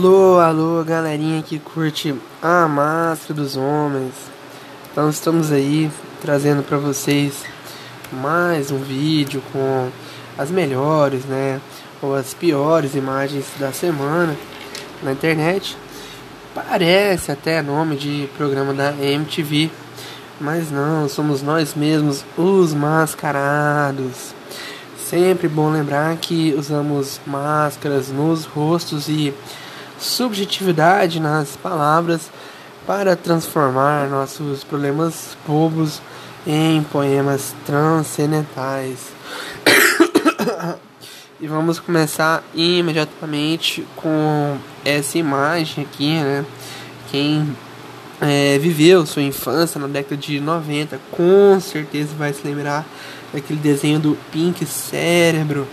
Alô, alô, galerinha que curte a máscara dos homens. Então estamos aí trazendo para vocês mais um vídeo com as melhores, né, ou as piores imagens da semana na internet. Parece até nome de programa da MTV, mas não, somos nós mesmos os mascarados. Sempre bom lembrar que usamos máscaras nos rostos e subjetividade nas palavras para transformar nossos problemas bobos em poemas transcendentais. e vamos começar imediatamente com essa imagem aqui, né? Quem é, viveu sua infância na década de 90 com certeza vai se lembrar daquele desenho do Pink Cérebro,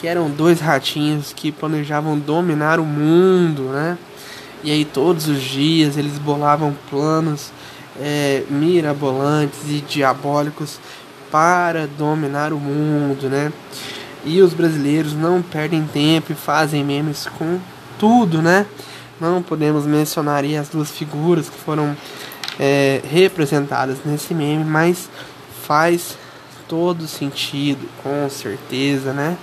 que eram dois ratinhos que planejavam dominar o mundo, né? E aí todos os dias eles bolavam planos é, mirabolantes e diabólicos para dominar o mundo, né? E os brasileiros não perdem tempo e fazem memes com tudo, né? Não podemos mencionar as duas figuras que foram é, representadas nesse meme, mas faz todo sentido, com certeza, né?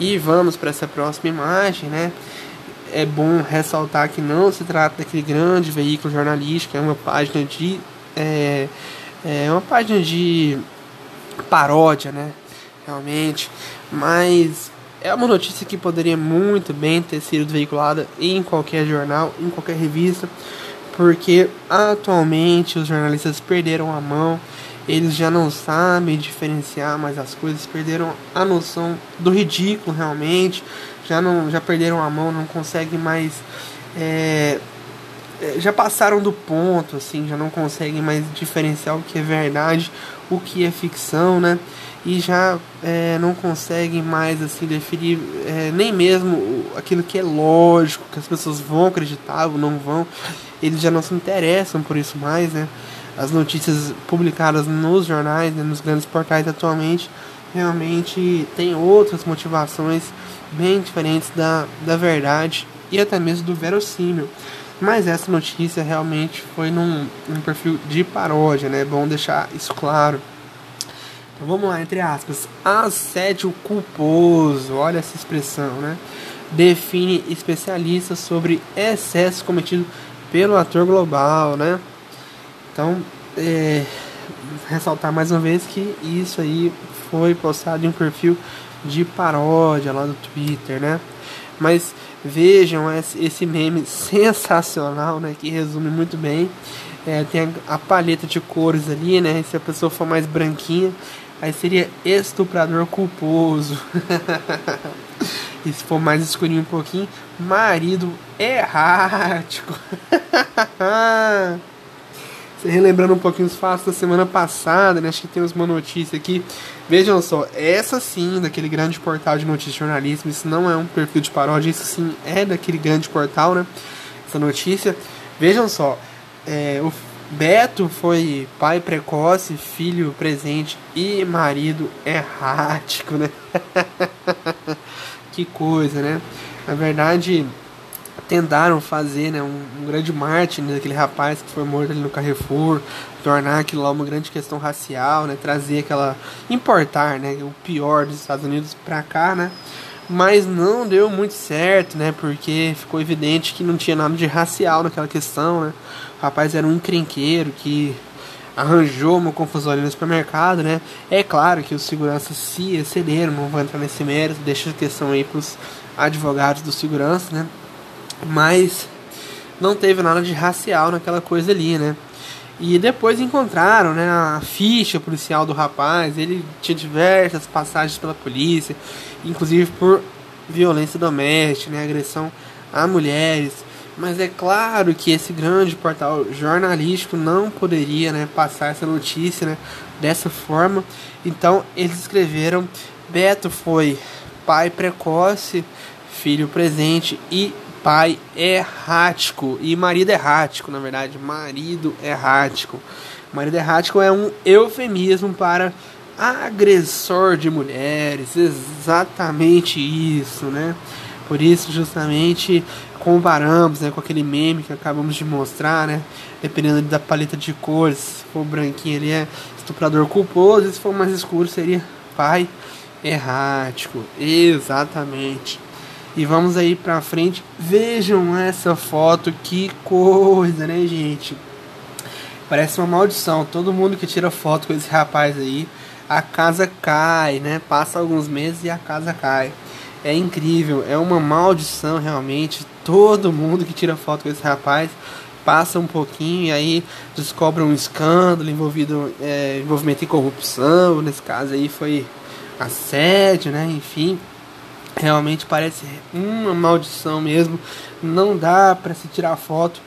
E vamos para essa próxima imagem, né? É bom ressaltar que não se trata daquele grande veículo jornalístico, é uma página de é, é uma página de paródia, né? Realmente, mas é uma notícia que poderia muito bem ter sido veiculada em qualquer jornal, em qualquer revista, porque atualmente os jornalistas perderam a mão eles já não sabem diferenciar mais as coisas, perderam a noção do ridículo realmente, já não já perderam a mão, não conseguem mais é, é, já passaram do ponto, assim, já não conseguem mais diferenciar o que é verdade, o que é ficção, né? E já é, não conseguem mais assim definir é, nem mesmo aquilo que é lógico, que as pessoas vão acreditar ou não vão. Eles já não se interessam por isso mais, né? As notícias publicadas nos jornais, né, nos grandes portais atualmente, realmente tem outras motivações bem diferentes da, da verdade e até mesmo do verossímil. Mas essa notícia realmente foi num, num perfil de paródia, né? É bom deixar isso claro. Então vamos lá, entre aspas. Assédio culposo, olha essa expressão, né? Define especialistas sobre excesso cometido pelo ator global, né? Então, é, ressaltar mais uma vez que isso aí foi postado em um perfil de paródia lá do Twitter, né? Mas vejam esse meme sensacional, né? Que resume muito bem. É, tem a, paleta de cores ali, né? Se a pessoa for mais branquinha, aí seria estuprador culposo. e se for mais escurinho um pouquinho, marido errático. relembrando um pouquinho os fatos da semana passada, né? Acho que temos uma notícia aqui. Vejam só, essa sim, daquele grande portal de notícias de jornalismo, isso não é um perfil de paródia, isso sim é daquele grande portal, né? Essa notícia. Vejam só, é, o Beto foi pai precoce, filho presente e marido errático, né? que coisa, né? Na verdade, tentaram fazer né, um, um grande marketing daquele rapaz que foi morto ali no Carrefour, tornar aquilo lá uma grande questão racial, né, trazer aquela importar, né, o pior dos Estados Unidos para cá, né? Mas não deu muito certo, né? Porque ficou evidente que não tinha nada de racial naquela questão, né? O rapaz era um encrenqueiro que arranjou uma confusão ali no supermercado, né? É claro que os seguranças se excederam, não vou entrar nesse mérito, deixa a questão aí pros advogados do segurança, né? Mas não teve nada de racial naquela coisa ali, né? E depois encontraram, né, a ficha policial do rapaz, ele tinha diversas passagens pela polícia, inclusive por violência doméstica, né, agressão a mulheres. Mas é claro que esse grande portal jornalístico não poderia, né, passar essa notícia, né, dessa forma. Então eles escreveram: Beto foi pai precoce, filho presente e pai errático e marido errático, na verdade, marido errático. Marido errático é um eufemismo para agressor de mulheres, exatamente isso, né? Por isso, justamente, comparamos né, com aquele meme que acabamos de mostrar, né? Dependendo da paleta de cores, se for branquinho ele é estuprador culposo, se for mais escuro seria pai errático. Exatamente. E vamos aí pra frente. Vejam essa foto, que coisa, né, gente? Parece uma maldição. Todo mundo que tira foto com esse rapaz aí, a casa cai, né? Passa alguns meses e a casa cai. É incrível, é uma maldição realmente. Todo mundo que tira foto com esse rapaz passa um pouquinho e aí descobre um escândalo envolvido é, envolvimento em corrupção. Nesse caso aí foi assédio, né? Enfim, realmente parece uma maldição mesmo. Não dá para se tirar foto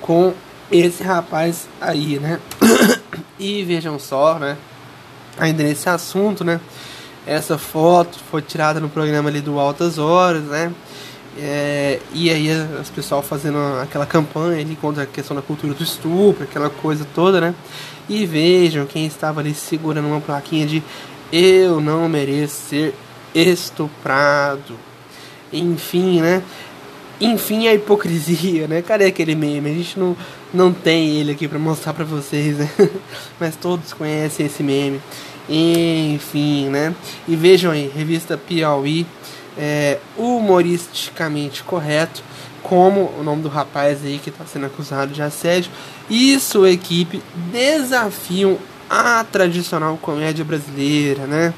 com esse rapaz aí, né? e vejam só, né? Ainda nesse assunto, né? Essa foto foi tirada no programa ali do Altas Horas, né? É, e aí as pessoal fazendo aquela campanha ali contra a questão da cultura do estupro, aquela coisa toda, né? E vejam quem estava ali segurando uma plaquinha de eu não mereço ser estuprado. Enfim, né? Enfim, a hipocrisia, né? Cadê aquele meme? A gente não, não tem ele aqui para mostrar para vocês, né? Mas todos conhecem esse meme. Enfim, né? E vejam aí, revista Piauí, é, humoristicamente correto, como o nome do rapaz aí que está sendo acusado de assédio e sua equipe desafiam a tradicional comédia brasileira, né?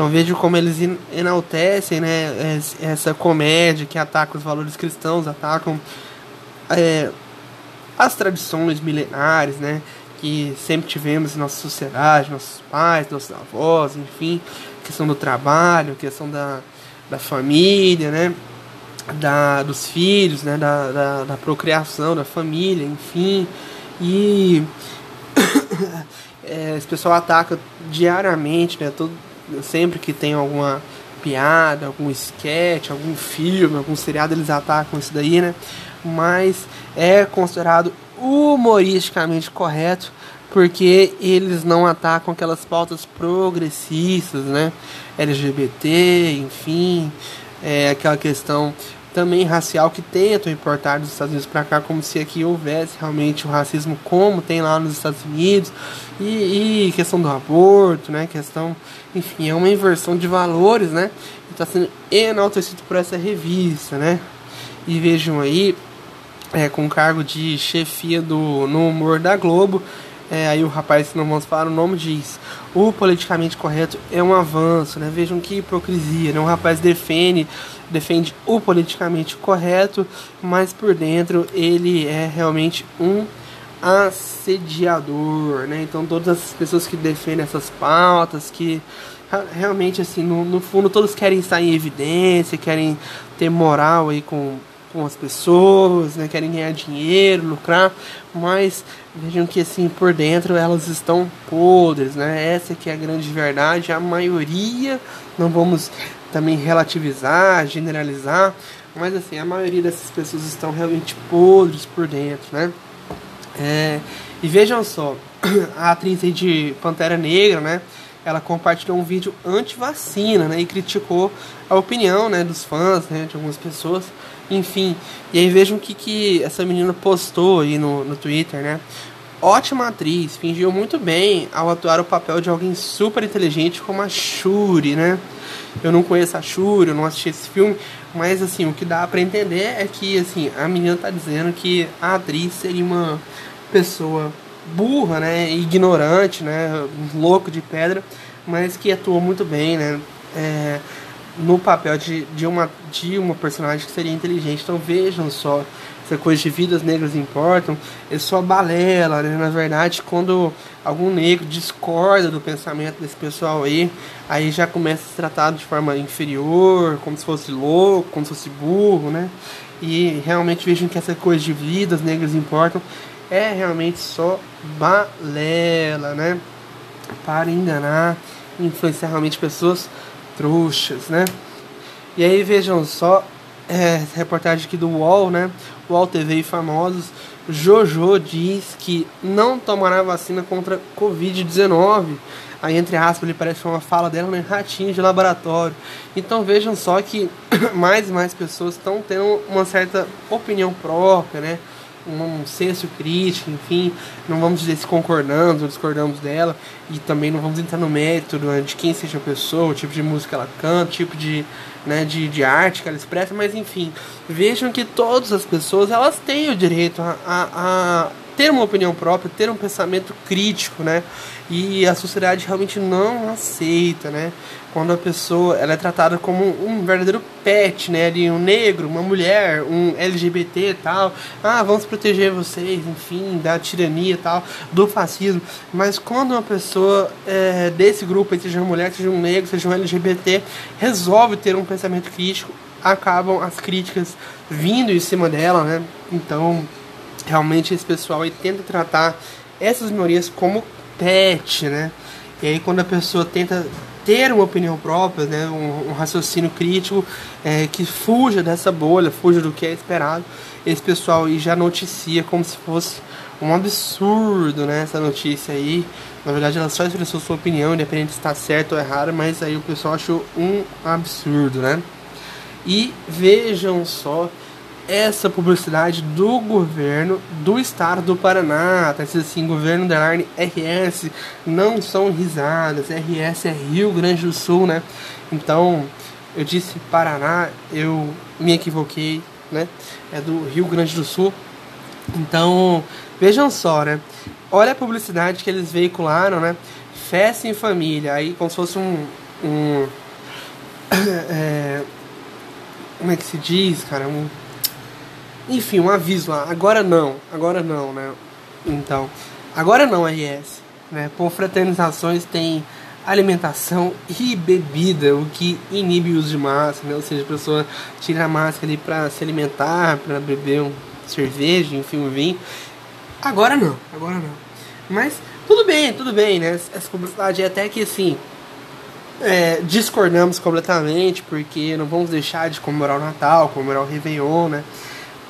Então vejo como eles enaltecem né, essa comédia que ataca os valores cristãos, atacam é, as tradições milenares, né? Que sempre tivemos em nossa sociedade, nossos pais, nossos avós, enfim, questão do trabalho, questão da, da família, né? Da, dos filhos, né? Da, da, da procriação, da família, enfim. E é, esse pessoal ataca diariamente, né? Todo, sempre que tem alguma piada, algum sketch, algum filme, algum seriado, eles atacam isso daí, né? Mas é considerado humoristicamente correto porque eles não atacam aquelas pautas progressistas, né? LGBT, enfim, é aquela questão também racial que tentam importar dos Estados Unidos para cá, como se aqui houvesse realmente o racismo como tem lá nos Estados Unidos, e, e questão do aborto, né? Questão, enfim, é uma inversão de valores, né? Está sendo enaltecido por essa revista, né? E vejam aí, é, com cargo de chefia do, no humor da Globo, é, aí o rapaz, se não vamos falar o nome, diz: o politicamente correto é um avanço, né? Vejam que hipocrisia, né? Um rapaz defende, defende o politicamente correto, mas por dentro ele é realmente um assediador, né? Então todas as pessoas que defendem essas pautas, que realmente assim, no, no fundo todos querem estar em evidência, querem ter moral aí com com as pessoas, né? querem ganhar dinheiro, lucrar, mas vejam que assim por dentro elas estão podres, né? Essa que é a grande verdade. A maioria, não vamos também relativizar, generalizar, mas assim a maioria dessas pessoas estão realmente podres por dentro, né? É, e vejam só, a atriz de Pantera Negra, né? Ela compartilhou um vídeo anti-vacina, né? E criticou a opinião, né? Dos fãs, né? De algumas pessoas enfim, e aí vejam o que, que essa menina postou aí no, no Twitter, né? Ótima atriz, fingiu muito bem ao atuar o papel de alguém super inteligente como a Shuri, né? Eu não conheço a Shuri, eu não assisti esse filme, mas assim, o que dá para entender é que assim, a menina tá dizendo que a atriz seria uma pessoa burra, né, ignorante, né, louco de pedra, mas que atuou muito bem, né? É, no papel de, de, uma, de uma personagem que seria inteligente. Então vejam só, essa coisa de vidas negras importam, é só balela, né? Na verdade, quando algum negro discorda do pensamento desse pessoal aí, aí já começa a se tratar de forma inferior, como se fosse louco, como se fosse burro, né? E realmente vejam que essa coisa de vidas negras importam é realmente só balela, né? Para enganar, influenciar realmente pessoas trouxas, né? E aí vejam só, é, reportagem aqui do UOL, né? UOL TV e famosos. Jojo diz que não tomará vacina contra Covid-19. Aí, entre aspas, ele parece uma fala dela, né? Ratinho de laboratório. Então vejam só que mais e mais pessoas estão tendo uma certa opinião própria, né? Um senso crítico, enfim, não vamos dizer se concordamos ou discordamos dela, e também não vamos entrar no mérito de quem seja a pessoa, o tipo de música que ela canta, o tipo de, né, de, de arte que ela expressa, mas enfim, vejam que todas as pessoas elas têm o direito a, a ter uma opinião própria, ter um pensamento crítico, né? E a sociedade realmente não aceita, né? Quando a pessoa ela é tratada como um verdadeiro pet, né? Ali, um negro, uma mulher, um LGBT e tal. Ah, vamos proteger vocês, enfim, da tirania e tal, do fascismo. Mas quando uma pessoa é, desse grupo, seja uma mulher, seja um negro, seja um LGBT, resolve ter um pensamento crítico, acabam as críticas vindo em cima dela, né? Então, realmente esse pessoal aí tenta tratar essas minorias como pet, né? E aí quando a pessoa tenta ter uma opinião própria, né, um, um raciocínio crítico é, que fuja dessa bolha, fuja do que é esperado, esse pessoal aí já noticia como se fosse um absurdo, né, essa notícia aí. Na verdade, ela só expressou sua opinião, independente se está certo ou errado, mas aí o pessoal achou um absurdo, né? E vejam só essa publicidade do governo do estado do Paraná. Tá assim, governo da RS, não são risadas, RS é Rio Grande do Sul, né? Então, eu disse Paraná, eu me equivoquei, né? É do Rio Grande do Sul. Então, vejam só, né? Olha a publicidade que eles veicularam, né? Festa em família, aí como se fosse um. um é, como é que se diz, cara? Um enfim, um aviso lá. Agora não, agora não, né? Então, agora não, RS. Né? Confraternizações tem alimentação e bebida, o que inibe o uso de máscara, né? Ou seja, a pessoa tira a máscara ali para se alimentar, para beber um cerveja, enfim, um vinho. Agora não, agora não. Mas tudo bem, tudo bem, né? Essa publicidade é até que assim. É, discordamos completamente, porque não vamos deixar de comemorar o Natal, comemorar o Réveillon, né?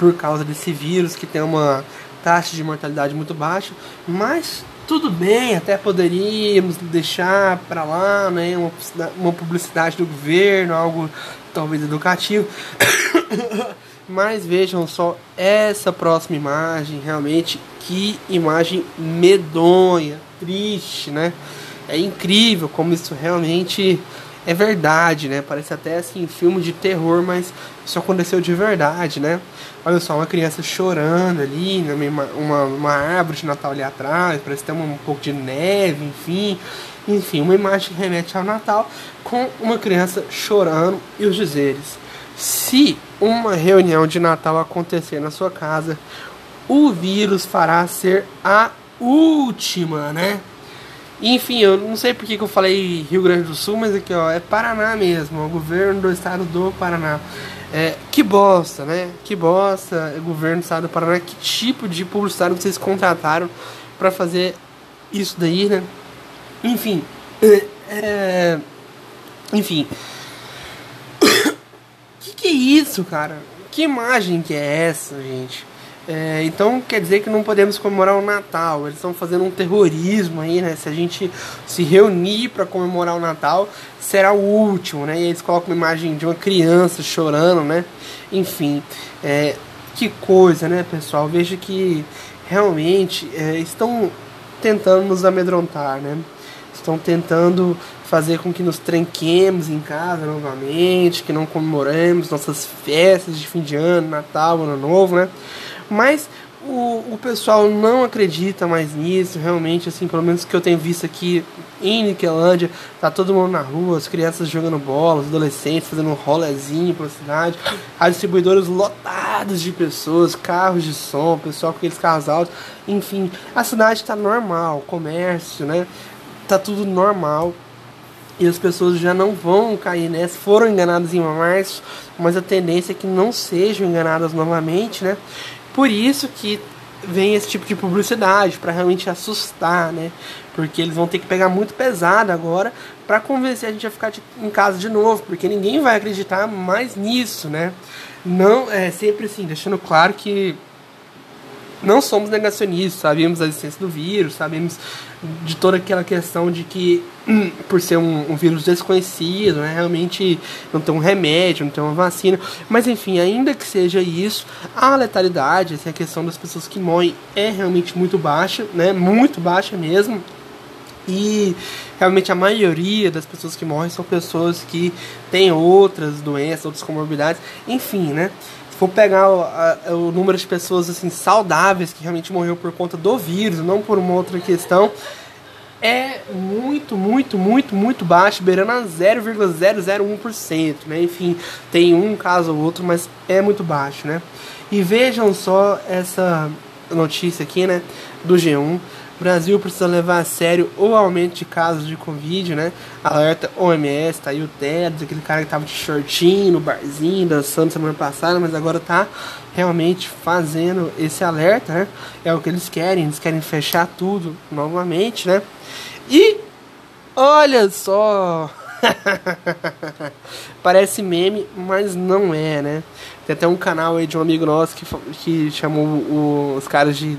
Por causa desse vírus que tem uma taxa de mortalidade muito baixa, mas tudo bem, até poderíamos deixar para lá, né, uma, uma publicidade do governo, algo talvez educativo. mas vejam só essa próxima imagem, realmente que imagem medonha, triste, né? É incrível como isso realmente é verdade, né? Parece até assim filme de terror, mas isso aconteceu de verdade, né? Olha só, uma criança chorando ali, uma, uma, uma árvore de Natal ali atrás, parece ter um, um pouco de neve, enfim. Enfim, uma imagem que remete ao Natal com uma criança chorando e os dizeres. Se uma reunião de Natal acontecer na sua casa, o vírus fará ser a última, né? Enfim, eu não sei porque que eu falei Rio Grande do Sul, mas aqui ó, é Paraná mesmo, o governo do estado do Paraná. É, que bosta, né? Que bosta, é governo do estado do Paraná. Que tipo de publicitário vocês contrataram para fazer isso daí, né? Enfim, é enfim. que que é isso, cara? Que imagem que é essa, gente? É, então quer dizer que não podemos comemorar o Natal. Eles estão fazendo um terrorismo aí, né? Se a gente se reunir para comemorar o Natal, será o último, né? E eles colocam uma imagem de uma criança chorando, né? Enfim, é, que coisa, né, pessoal? Veja que realmente é, estão tentando nos amedrontar, né? Estão tentando fazer com que nos tranquemos em casa novamente, que não comemoremos nossas festas de fim de ano, Natal, Ano Novo, né? Mas o, o pessoal não acredita mais nisso, realmente, assim, pelo menos que eu tenho visto aqui em Niquelândia, tá todo mundo na rua, as crianças jogando bola, os adolescentes fazendo um rolezinho pela cidade, as distribuidoras lotadas de pessoas, carros de som, pessoal com aqueles carros altos, enfim, a cidade tá normal, comércio, né? Tá tudo normal. E as pessoas já não vão cair nessa, foram enganadas em março, mas a tendência é que não sejam enganadas novamente, né? Por isso que vem esse tipo de publicidade para realmente assustar, né? Porque eles vão ter que pegar muito pesado agora para convencer a gente a ficar em casa de novo, porque ninguém vai acreditar mais nisso, né? Não é sempre assim, deixando claro que não somos negacionistas, sabemos da existência do vírus, sabemos de toda aquela questão de que, hum, por ser um, um, vírus desconhecido, né, realmente não tem um remédio, não tem uma vacina, mas enfim, ainda que seja isso, a letalidade, essa questão das pessoas que morrem é realmente muito baixa, né, muito baixa mesmo. E realmente a maioria das pessoas que morrem são pessoas que têm outras doenças, outras comorbidades, enfim, né? For pegar o, a, o, número de pessoas assim saudáveis que realmente morreu por conta do vírus, não por uma outra questão, é muito, muito, muito, muito baixo, beirando a 0,001%, né? Enfim, tem um caso ou outro, mas é muito baixo, né? E vejam só essa notícia aqui, né, do G1. O Brasil precisa levar a sério o aumento de casos de Covid, né? Alerta OMS, tá aí o Tedros, aquele cara que tava de shortinho no barzinho, dançando semana passada, mas agora tá realmente fazendo esse alerta, né? É o que eles querem, eles querem fechar tudo novamente, né? E olha só! Parece meme, mas não é, né? Tem até um canal aí de um amigo nosso que, que chamou os caras de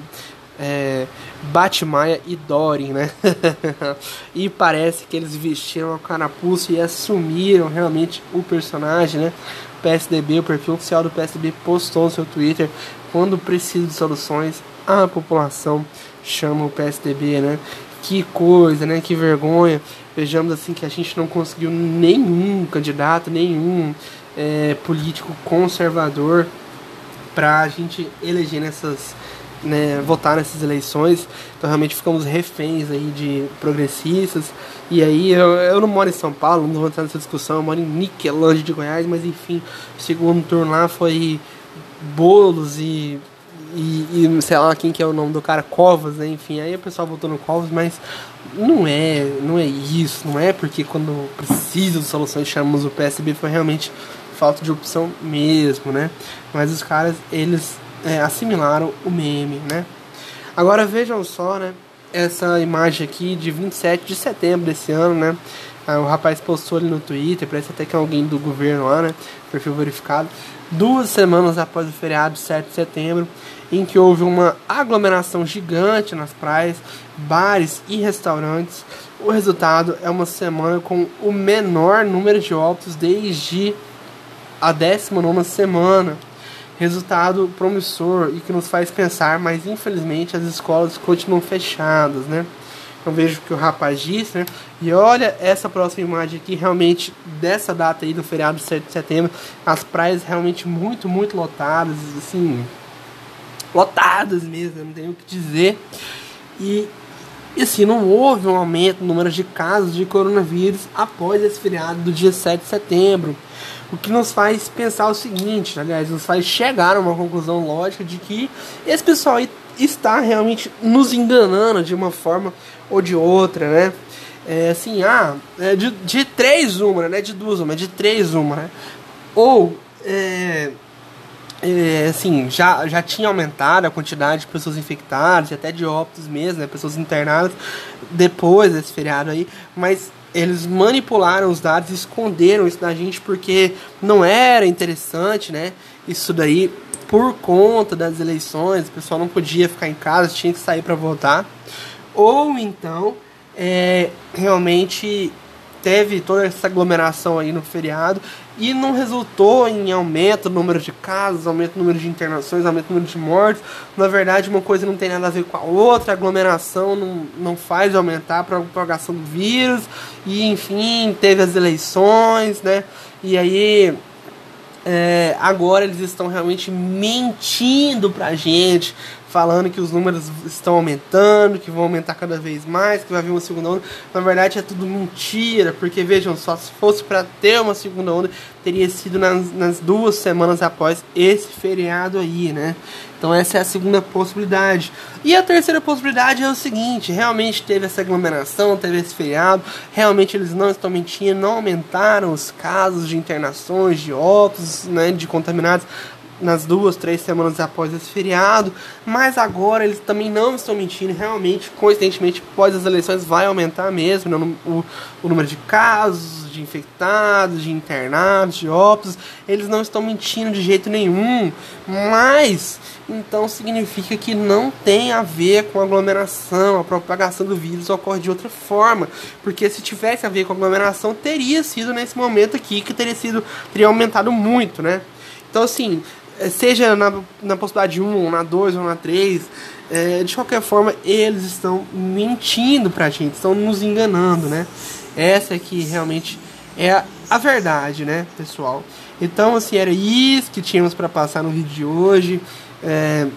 é, Batmaia e Dory, né? e parece que eles vestiram a carapuça e assumiram realmente o personagem, né? O PSDB, o perfil oficial do PSDB postou no seu Twitter quando precisa de soluções, a população chama o PSDB, né? Que coisa, né? Que vergonha. Vejamos assim que a gente não conseguiu nenhum candidato, nenhum é, político conservador para a gente eleger nessas né, votar nessas eleições, então realmente ficamos reféns aí de progressistas. E aí eu, eu não moro em São Paulo, não vou entrar nessa discussão, eu moro em Niquelândia de Goiás, mas enfim, o segundo turno lá foi bolos e, e, e, sei lá quem que é o nome do cara, Covas, né? Enfim, aí o pessoal votou no Covas, mas não é, não é isso, não é porque quando precisa de soluções chamamos o PSB foi realmente falta de opção mesmo, né? Mas os caras, eles é, assimilaram o meme, né? Agora vejam só, né? Essa imagem aqui de 27 de setembro desse ano, né? Ah, o rapaz postou ali no Twitter, parece até que é alguém do governo lá, né? Perfil verificado. Duas semanas após o feriado, 7 de setembro, em que houve uma aglomeração gigante nas praias, bares e restaurantes. O resultado é uma semana com o menor número de óbitos desde a 19 semana resultado promissor e que nos faz pensar, mas infelizmente as escolas continuam fechadas, né? Eu vejo que o rapaz disse, né? E olha essa próxima imagem aqui, realmente, dessa data aí do feriado 7 de setembro, as praias realmente muito, muito lotadas, assim, lotadas mesmo, não tenho o que dizer. E, e assim, não houve um aumento no número de casos de coronavírus após esse feriado do dia 7 de setembro. O que nos faz pensar o seguinte, aliás, nos faz chegar a uma conclusão lógica de que esse pessoal aí está realmente nos enganando de uma forma ou de outra, né? É, assim, ah, é de, de três uma, né? De duas uma, de três uma, né? Ou, é, é, assim, já, já tinha aumentado a quantidade de pessoas infectadas e até de óbitos mesmo, né? Pessoas internadas depois desse feriado aí, mas eles manipularam os dados, esconderam isso da gente porque não era interessante, né? Isso daí por conta das eleições, o pessoal não podia ficar em casa, tinha que sair para votar. Ou então, é, realmente teve toda essa aglomeração aí no feriado e não resultou em aumento no número de casos, aumento no número de internações, aumento no número de mortes. Na verdade, uma coisa não tem nada a ver com a outra, a aglomeração não, não faz aumentar a propagação do vírus, e enfim, teve as eleições, né? E aí é, agora eles estão realmente mentindo pra gente, falando que os números estão aumentando, que vão aumentar cada vez mais, que vai vir uma segunda onda. Na verdade é tudo mentira, porque vejam só, se fosse para ter uma segunda onda, teria sido nas, nas duas semanas após esse feriado aí, né? Então essa é a segunda possibilidade. E a terceira possibilidade é o seguinte: realmente teve essa aglomeração, teve esse feriado, realmente eles não estão mentindo, não aumentaram os casos de internações, de óbitos, né, de contaminados nas duas, três semanas após esse feriado, mas agora eles também não estão mentindo, realmente, coincidentemente, após as eleições vai aumentar mesmo né, o, o número de casos, de infectados, de internados, de óbitos, eles não estão mentindo de jeito nenhum, mas então significa que não tem a ver com aglomeração, a propagação do vírus ocorre de outra forma, porque se tivesse a ver com aglomeração, teria sido nesse momento aqui que teria sido teria aumentado muito, né? Então assim, seja na, na possibilidade 1, ou na 2 ou na 3, é, de qualquer forma, eles estão mentindo pra gente, estão nos enganando, né? Essa aqui realmente é a, a verdade, né, pessoal? Então, assim, era isso que tínhamos para passar no vídeo de hoje. É,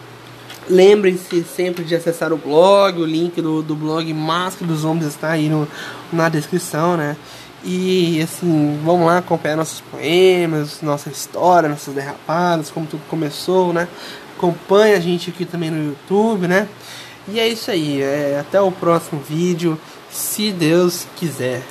Lembrem-se sempre de acessar o blog, o link do, do blog Máscara dos Homens está aí no, na descrição, né? E assim, vamos lá acompanhar nossos poemas, nossa história, nossas derrapadas, como tudo começou, né? Acompanhe a gente aqui também no YouTube, né? E é isso aí, é, até o próximo vídeo, se Deus quiser.